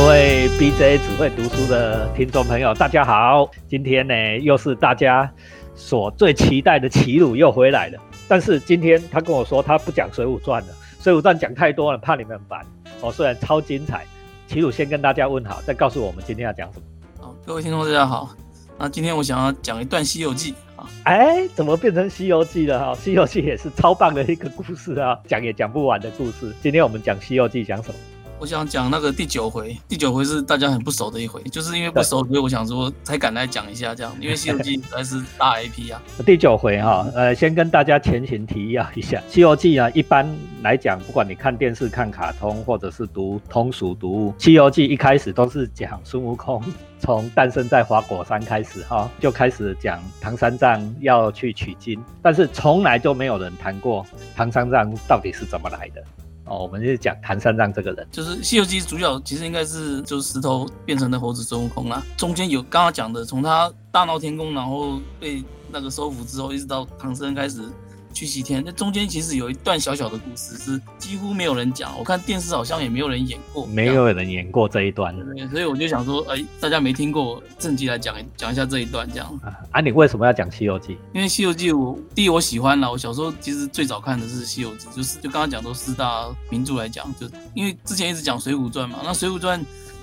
各位 BJ 只会读书的听众朋友，大家好！今天呢，又是大家所最期待的齐鲁又回来了。但是今天他跟我说，他不讲《水浒传》了，《水浒传》讲太多了，怕你们烦。哦，虽然超精彩，齐鲁先跟大家问好，再告诉我们今天要讲什么。好，各位听众大家好。那今天我想要讲一段《西游记》啊。哎，怎么变成《西游记》了哈？《西游记》也是超棒的一个故事啊，讲也讲不完的故事。今天我们讲《西游记》，讲什么？我想讲那个第九回，第九回是大家很不熟的一回，就是因为不熟，所以我想说才敢来讲一下这样，因为《西游记》还是大 IP 啊。第九回哈，呃，先跟大家前情提要一下，《西游记》啊，一般来讲，不管你看电视、看卡通，或者是读通俗读物，《西游记》一开始都是讲孙悟空从诞生在花果山开始哈，就开始讲唐三藏要去取经，但是从来就没有人谈过唐三藏到底是怎么来的。哦，我们就讲唐三藏这个人，就是《西游记》主角其实应该是就是石头变成的猴子孙悟空啦。中间有刚刚讲的，从他大闹天宫，然后被那个收服之后，一直到唐僧开始。去西天，那中间其实有一段小小的故事，是几乎没有人讲。我看电视好像也没有人演过，没有人演过这一段。所以我就想说，哎，大家没听过，正集来讲讲一下这一段，这样。啊，你为什么要讲《西游记》？因为《西游记》我第一我喜欢了，我小时候其实最早看的是《西游记》，就是就刚刚讲都四大名著来讲，就因为之前一直讲《水浒传》嘛，那《水浒传》。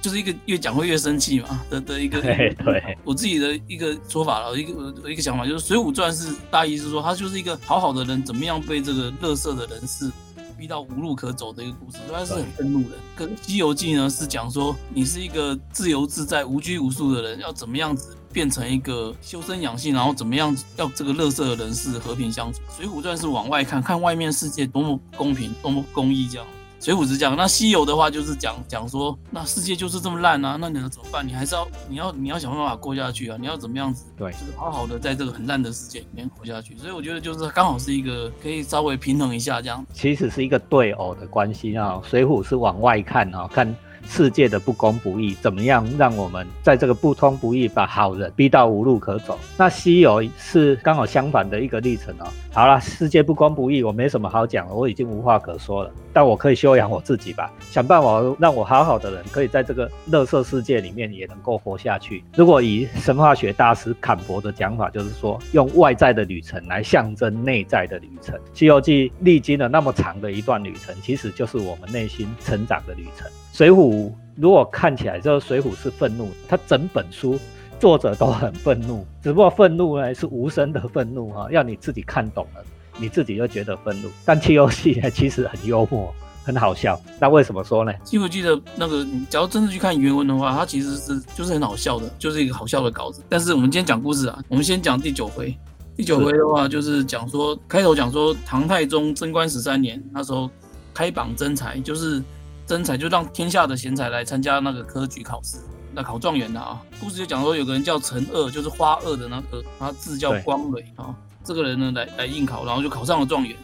就是一个越讲会越生气嘛的的一个，对对，我自己的一个说法了，一个一个想法就是《水浒传》是大意是说他就是一个好好的人怎么样被这个乐色的人士逼到无路可走的一个故事，他是很愤怒的。跟《西游记》呢是讲说你是一个自由自在、无拘无束的人，要怎么样子变成一个修身养性，然后怎么样要这个乐色的人士和平相处。《水浒传》是往外看看外面世界多么公平、多么公义这样。水浒是这样，那西游的话就是讲讲说，那世界就是这么烂啊，那你要怎么办？你还是要你要你要想办法过下去啊，你要怎么样子？对，就是好好的在这个很烂的世界里面活下去。所以我觉得就是刚好是一个可以稍微平衡一下这样。其实是一个对偶的关系啊，水浒是往外看啊，看。世界的不公不义，怎么样让我们在这个不通不义把好人逼到无路可走？那西游是刚好相反的一个历程哦。好了，世界不公不义，我没什么好讲了，我已经无话可说了。但我可以修养我自己吧，想办法让我好好的人可以在这个乐色世界里面也能够活下去。如果以神话学大师坎伯的讲法，就是说用外在的旅程来象征内在的旅程。西游记历经了那么长的一段旅程，其实就是我们内心成长的旅程。水浒如果看起来就是水浒是愤怒，他整本书作者都很愤怒，只不过愤怒呢是无声的愤怒哈，要你自己看懂了，你自己就觉得愤怒。但《七游记》呢其实很幽默，很好笑。那为什么说呢？《记不记》得那个，你只要真的去看原文的话，它其实是就是很好笑的，就是一个好笑的稿子。但是我们今天讲故事啊，我们先讲第九回。第九回的话就是讲说，开头讲说唐太宗贞观十三年那时候开榜征才，就是。征才就让天下的贤才来参加那个科举考试，那考状元的啊。故事就讲说有个人叫陈二，就是花二的那个，他字叫光蕊啊。这个人呢来来应考，然后就考上了状元。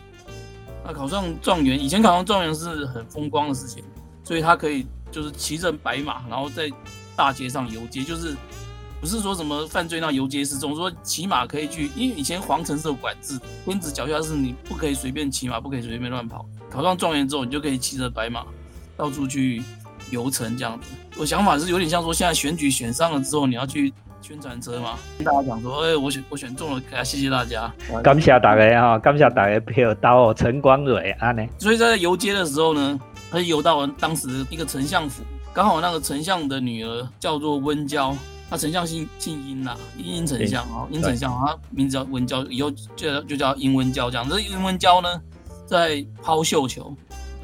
那考上状元，以前考上状元是很风光的事情，所以他可以就是骑着白马，然后在大街上游街，就是不是说什么犯罪那游街示众，说骑马可以去，因为以前皇城是有管制，天子脚下是你不可以随便骑马，不可以随便乱跑。考上状元之后，你就可以骑着白马。到处去游城这样子，我想法是有点像说，现在选举选上了之后，你要去宣传车嘛，跟大家讲说，哎，我选我选中了，给他谢谢大家，感谢大家哈，感谢大家票到陈光蕊安呢。所以在游街的时候呢，他游到当时一个丞相府，刚好那个丞相的女儿叫做温娇，他丞相姓姓殷呐，殷殷丞相啊，殷丞相，他名字叫温娇，以后就就叫殷温娇这样。这殷温娇呢，在抛绣球。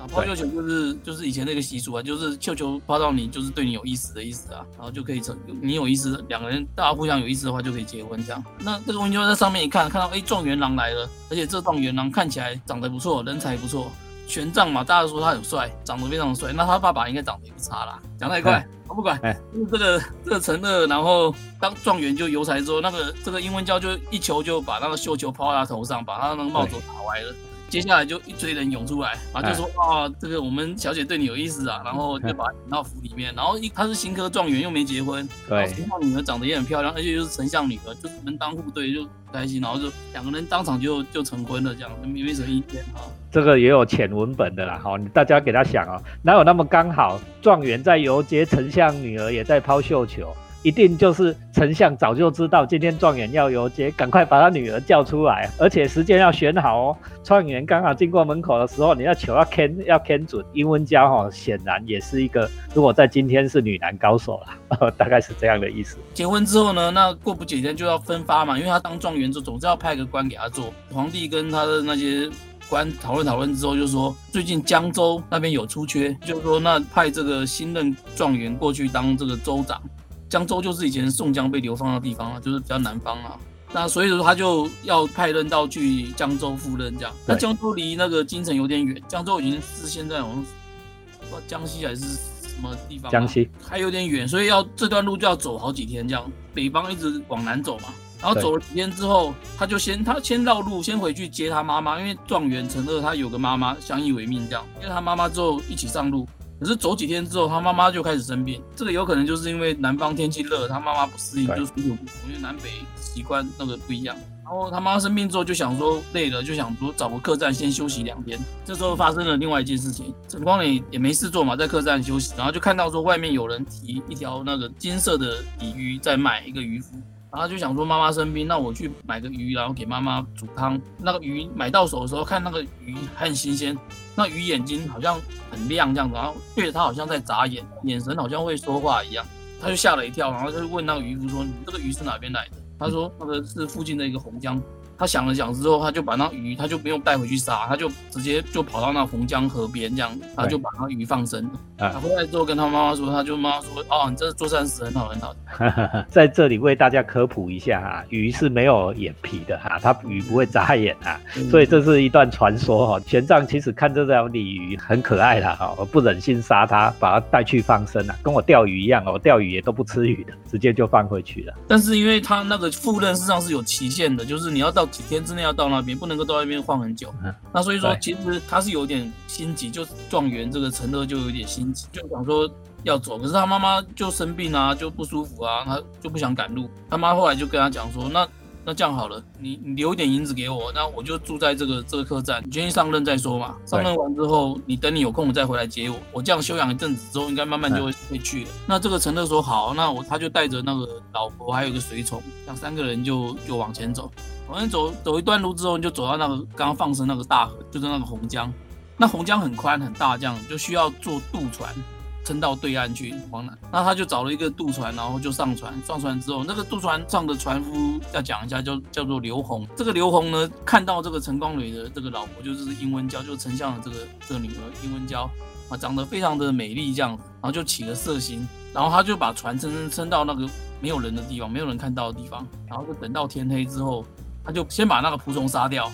抛绣球就是就是以前那个习俗啊，就是绣球抛到你，就是对你有意思的意思啊，然后就可以成你有意思，两个人大家互相有意思的话就可以结婚这样。那这个温就在上面一看，看到哎状元郎来了，而且这状元郎看起来长得不错，人才不错，玄奘嘛，大家说他很帅，长得非常帅，那他爸爸应该长得也不差啦。讲太快，我不管。这个这个陈乐，然后当状元就游才之后，那个这个英文教就一球就把那个绣球抛在他头上，把他那个帽子打歪了。接下来就一堆人涌出来，然后就说啊，这个我们小姐对你有意思啊，然后就把引到府里面，然后一他是新科状元又没结婚，对，丞相女儿长得也很漂亮，而且又是丞相女儿，就是门当户对，就开心，然后就两个人当场就就成婚了，这样没没什么意见啊。这个也有浅文本的啦，好，大家给他想啊，哪有那么刚好？状元在游街，丞相女儿也在抛绣球。一定就是丞相早就知道今天状元要游街，赶快把他女儿叫出来，而且时间要选好哦。状元刚好经过门口的时候，你要求要牵要 can 准。英文家哈显然也是一个，如果在今天是女男高手了，大概是这样的意思。结婚之后呢，那过不几天就要分发嘛，因为他当状元之后，总是要派个官给他做。皇帝跟他的那些官讨论讨论之后，就说最近江州那边有出缺，就是说那派这个新任状元过去当这个州长。江州就是以前宋江被流放的地方啊，就是比较南方啊。那所以说他就要派人到去江州赴任这样。那江州离那个京城有点远，江州已经是现在好像江西还是什么地方？江西还有点远，所以要这段路就要走好几天这样。北方一直往南走嘛，然后走了几天之后，他就先他先绕路，先回去接他妈妈，因为状元陈乐他有个妈妈相依为命这样，因为他妈妈之后一起上路。可是走几天之后，他妈妈就开始生病。这个有可能就是因为南方天气热，他妈妈不适应，就水土不服。因为南北习惯那个不一样。然后他妈妈生病之后，就想说累了，就想说找个客栈先休息两天。这时候发生了另外一件事情，陈光磊也没事做嘛，在客栈休息，然后就看到说外面有人提一条那个金色的鲤鱼在卖，一个渔夫。然后就想说妈妈生病，那我去买个鱼，然后给妈妈煮汤。那个鱼买到手的时候，看那个鱼很新鲜，那鱼眼睛好像很亮这样子，然后对着他好像在眨眼，眼神好像会说话一样，他就吓了一跳，然后就问那个渔夫说：“你这个鱼是哪边来的？”他说：“那个是附近的一个洪江。”他想了想之后，他就把那鱼，他就不用带回去杀，他就直接就跑到那洪江河边这样，他就把那鱼放生了。他回来之后跟他妈妈说，他就妈妈说：“哦，你这做善事很好很好。”在这里为大家科普一下哈，鱼是没有眼皮的哈，它鱼不会眨眼啊，所以这是一段传说哈。玄奘其实看这条鲤鱼很可爱的哈，我不忍心杀它，把它带去放生了，跟我钓鱼一样哦，钓鱼也都不吃鱼的，直接就放回去了。但是因为他那个赴任实际上是有期限的，就是你要到。几天之内要到那边，不能够到那边晃很久。那所以说，其实他是有点心急，就是状元这个陈乐就有点心急，就想说要走。可是他妈妈就生病啊，就不舒服啊，他就不想赶路。他妈后来就跟他讲说，那。那这样好了，你你留一点银子给我，那我就住在这个这个客栈，你先上任再说嘛。上任完之后，你等你有空再回来接我。我这样休养一阵子之后，应该慢慢就会会去了。那这个陈乐说好，那我他就带着那个老婆还有个随从，两三个人就就往前走。反正走走一段路之后，你就走到那个刚刚放生那个大河，就是那个洪江。那洪江很宽很大，这样就需要坐渡船。撑到对岸去，往南，那他就找了一个渡船，然后就上船。上船之后，那个渡船上的船夫要讲一下，叫叫做刘洪。这个刘洪呢，看到这个陈光蕊的这个老婆，就是殷文娇，就是丞相的这个这个女儿殷文娇啊，长得非常的美丽，这样，然后就起了色心，然后他就把船撑撑到那个没有人的地方，没有人看到的地方，然后就等到天黑之后，他就先把那个仆从杀掉，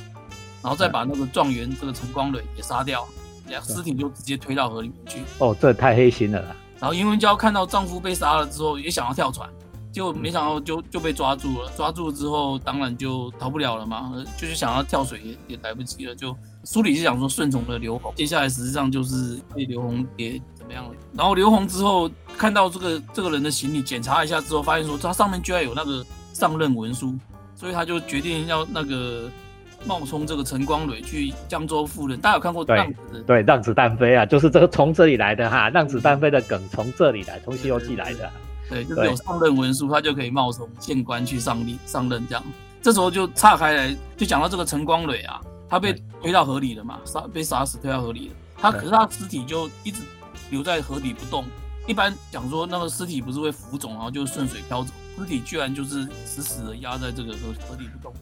然后再把那个状元这个陈光蕊也杀掉。两尸体就直接推到河里面去。哦，这太黑心了啦。然后殷文娇看到丈夫被杀了之后，也想要跳船，就没想到就就被抓住了。抓住之后，当然就逃不了了嘛，就是想要跳水也也来不及了。就书里是讲说顺从了刘洪，接下来实际上就是被刘洪给怎么样了。然后刘洪之后看到这个这个人的行李，检查一下之后，发现说他上面居然有那个上任文书，所以他就决定要那个。冒充这个陈光蕊去江州赴任，大家有看过《让子》？对，让子弹飞啊，就是这个从这里来的哈，让子弹飞的梗从这里来，从《西游记》来的。对，就是有上任文书，他就可以冒充县官去上任上任这样。这时候就岔开来，就讲到这个陈光蕊啊，他被推到河里了嘛，杀被杀死推到河里了。他可是他尸体就一直留在河底不动。一般讲说那个尸体不是会浮肿，然后就顺水漂走，尸体居然就是死死的压在这个河河底不动。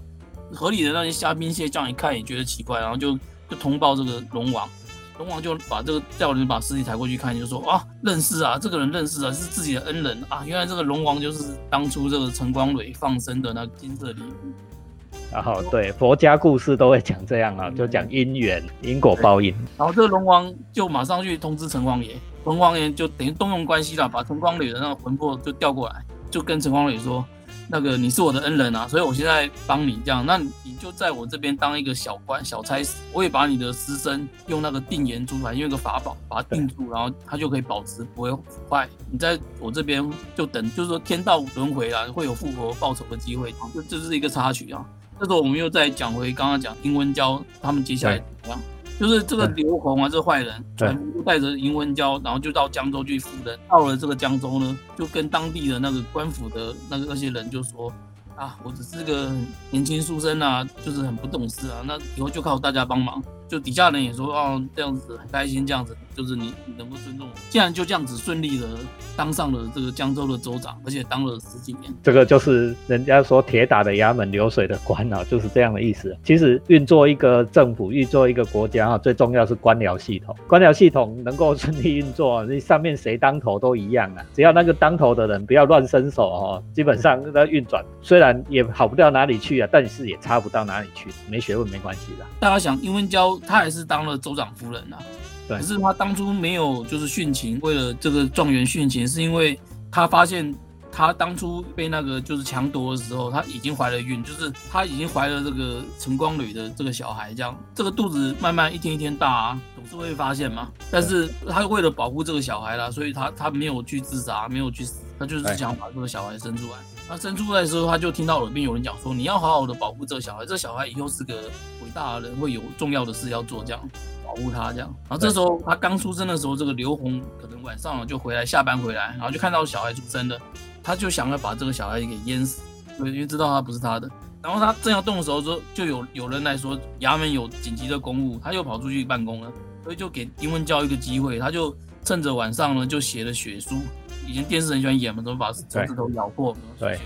河里的那些虾兵蟹将一看也觉得奇怪，然后就就通报这个龙王，龙王就把这个叫人把尸体抬过去看，就说啊认识啊，这个人认识啊，是自己的恩人啊，原来这个龙王就是当初这个陈光蕊放生的那金色鲤鱼。然后对佛家故事都会讲这样啊，就讲因缘因果报应。然后这个龙王就马上去通知陈光爷，陈光爷就等于动用关系了，把陈光蕊的那个魂魄就调过来，就跟陈光蕊说。那个你是我的恩人啊，所以我现在帮你这样，那你就在我这边当一个小官、小差事，我也把你的尸身用那个定言珠来，用一个法宝把它定住，然后它就可以保持不会腐坏。你在我这边就等，就是说天道轮回啊，会有复活报仇的机会。这这是一个插曲啊。这时候我们又再讲回刚刚讲殷文娇他们接下来怎么样？就是这个刘洪啊，这个坏人，全部带着银文娇，然后就到江州去赴任。到了这个江州呢，就跟当地的那个官府的那个那些人就说。啊，我只是个年轻书生啊，就是很不懂事啊。那以后就靠大家帮忙。就底下人也说，哦，这样子很开心，这样子就是你你能够尊重我。既然就这样子顺利的当上了这个江州的州长，而且当了十几年，这个就是人家说铁打的衙门流水的官啊，就是这样的意思。其实运作一个政府，运作一个国家啊，最重要是官僚系统。官僚系统能够顺利运作，你上面谁当头都一样啊。只要那个当头的人不要乱伸手哦，基本上那运转虽然也好不到哪里去啊，但是也差不到哪里去。没学问没关系的。大家想，英文教。他还是当了州长夫人呐，可是他当初没有就是殉情，为了这个状元殉情，是因为他发现他当初被那个就是强夺的时候，他已经怀了孕，就是他已经怀了这个陈光蕊的这个小孩，这样这个肚子慢慢一天一天大啊，总是会发现嘛。但是他为了保护这个小孩啦，所以他他没有去自杀，没有去死，他就是想把这个小孩生出来。他生出来的时候，他就听到耳边有人讲说：“你要好好的保护这个小孩，这小孩以后是个伟大的人，会有重要的事要做，这样保护他这样。”然后这时候他刚出生的时候，这个刘红可能晚上就回来下班回来，然后就看到小孩出生了，他就想要把这个小孩给淹死，对，因为知道他不是他的。然后他正要动的时候，说就有有人来说衙门有紧急的公务，他又跑出去办公了，所以就给丁文教一个机会，他就趁着晚上呢就写了血书。以前电视很喜欢演嘛，怎么把手指头咬破？对，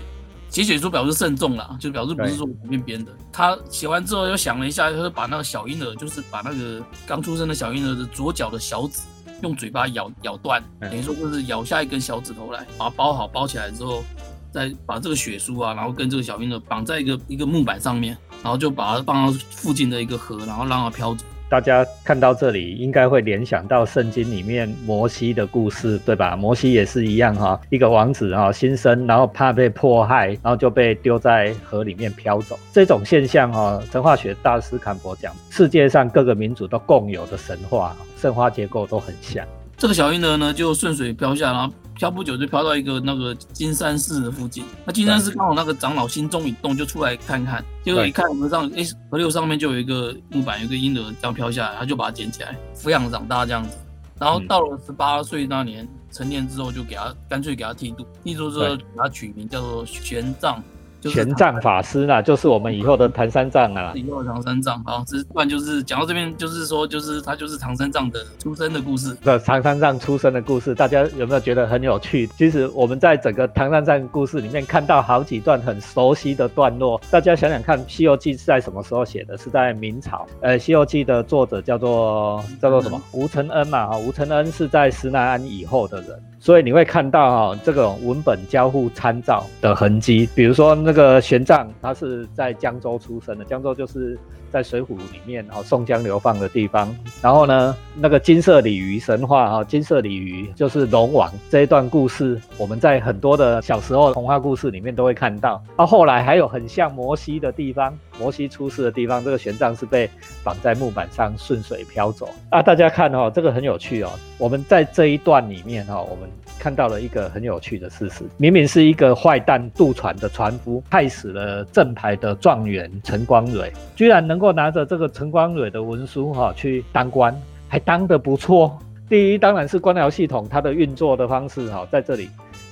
写血书表示慎重了，就表示不是说随便编的。他写完之后又想了一下，他就把那个小婴儿，就是把那个刚出生的小婴儿的左脚的小指用嘴巴咬咬断，等于说就是咬下一根小指头来，把它包好包起来之后，再把这个血书啊，然后跟这个小婴儿绑在一个一个木板上面，然后就把它放到附近的一个河，然后让它飘走。大家看到这里，应该会联想到圣经里面摩西的故事，对吧？摩西也是一样哈，一个王子哈新生，然后怕被迫害，然后就被丢在河里面漂走。这种现象哈，神话学大师坎伯讲，世界上各个民族都共有的神话，神话结构都很像。这个小婴儿呢，就顺水漂下，然后。漂不久就漂到一个那个金山寺的附近，那金山寺刚好那个长老心中一动，就出来看看，结果一看河上，哎，河流上面就有一个木板，有一个婴儿这样飘下来，他就把它捡起来，抚养长大这样子，然后到了十八岁那年成年之后，就给他干脆给他剃度，剃度之后给他取名叫做玄奘。玄奘法师呢，就是我们以后的唐三藏啊。以后的唐三藏，好，这不然就是讲到这边，就是说，就是他就是唐三藏的出生的故事。这唐三藏出生的故事，大家有没有觉得很有趣？其实我们在整个唐三藏故事里面看到好几段很熟悉的段落。大家想想看，《西游记》是在什么时候写的？是在明朝。呃，《西游记》的作者叫做叫做什么？吴承恩嘛，哈，吴承恩是在施耐庵以后的人。所以你会看到哈这种文本交互参照的痕迹，比如说那个玄奘，他是在江州出生的，江州就是在水浒里面哈宋江流放的地方。然后呢，那个金色鲤鱼神话哈，金色鲤鱼就是龙王这一段故事，我们在很多的小时候童话故事里面都会看到。到后来还有很像摩西的地方，摩西出世的地方，这个玄奘是被绑在木板上顺水漂走啊。大家看哦，这个很有趣哦。我们在这一段里面哈，我们。看到了一个很有趣的事实，明明是一个坏蛋渡船的船夫，害死了正牌的状元陈光蕊，居然能够拿着这个陈光蕊的文书哈去当官，还当得不错。第一当然是官僚系统它的运作的方式哈，在这里。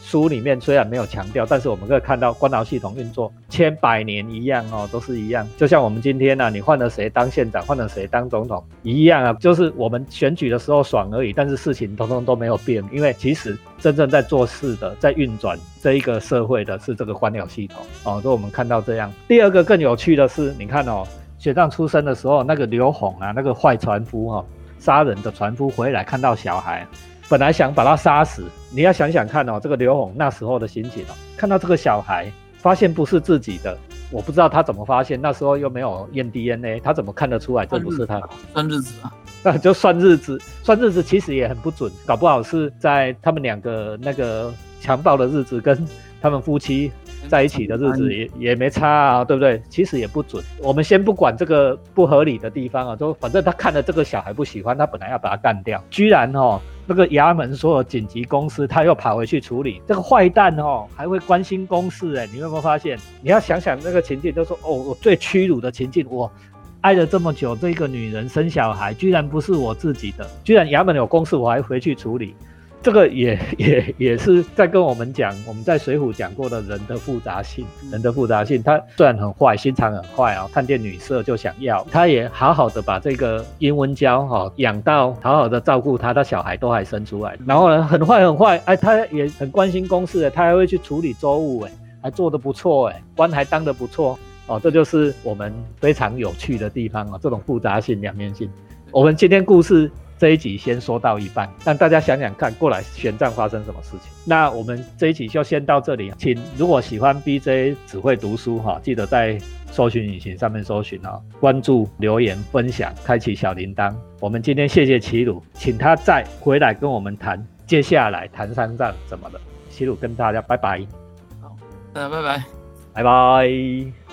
书里面虽然没有强调，但是我们可以看到官僚系统运作千百年一样哦，都是一样。就像我们今天呢，你换了谁当县长，换了谁当总统一样啊，就是我们选举的时候爽而已，但是事情通通都没有变。因为其实真正在做事的，在运转这一个社会的是这个官僚系统哦。所以我们看到这样。第二个更有趣的是，你看哦，雪藏出生的时候，那个刘洪啊，那个坏船夫哈，杀人的船夫回来看到小孩。本来想把他杀死，你要想想看哦，这个刘宏那时候的心情哦，看到这个小孩，发现不是自己的，我不知道他怎么发现，那时候又没有验 DNA，他怎么看得出来这不是他？算日子啊，那就算日子，算日子其实也很不准，搞不好是在他们两个那个强暴的日子跟他们夫妻在一起的日子也也没差啊，对不对？其实也不准。我们先不管这个不合理的地方啊，就反正他看了这个小孩不喜欢，他本来要把他干掉，居然哦，那个衙门所有紧急公司他又跑回去处理，这个坏蛋哦还会关心公事哎，你有没有发现？你要想想那个情境，就说哦，我最屈辱的情境，我爱了这么久，这个女人生小孩居然不是我自己的，居然衙门有公事我还回去处理。这个也 也也是在跟我们讲，我们在水浒讲过的人的复杂性，人的复杂性。他虽然很坏，心肠很坏啊，看见女色就想要，他也好好的把这个殷文娇哈养到，好好的照顾他，他小孩都还生出来。然后呢，很坏很坏，哎，他也很关心公事，他还会去处理州务，哎，还做得不错，哎，官还当得不错，哦，这就是我们非常有趣的地方啊，这种复杂性、两面性。我们今天故事。这一集先说到一半，让大家想想看过来玄奘发生什么事情。那我们这一集就先到这里，请如果喜欢 BJ 只会读书哈，记得在搜寻引擎上面搜寻啊，关注、留言、分享、开启小铃铛。我们今天谢谢齐鲁，请他再回来跟我们谈接下来谈三藏怎么的。齐鲁跟大家拜拜，好，大家拜拜，拜拜。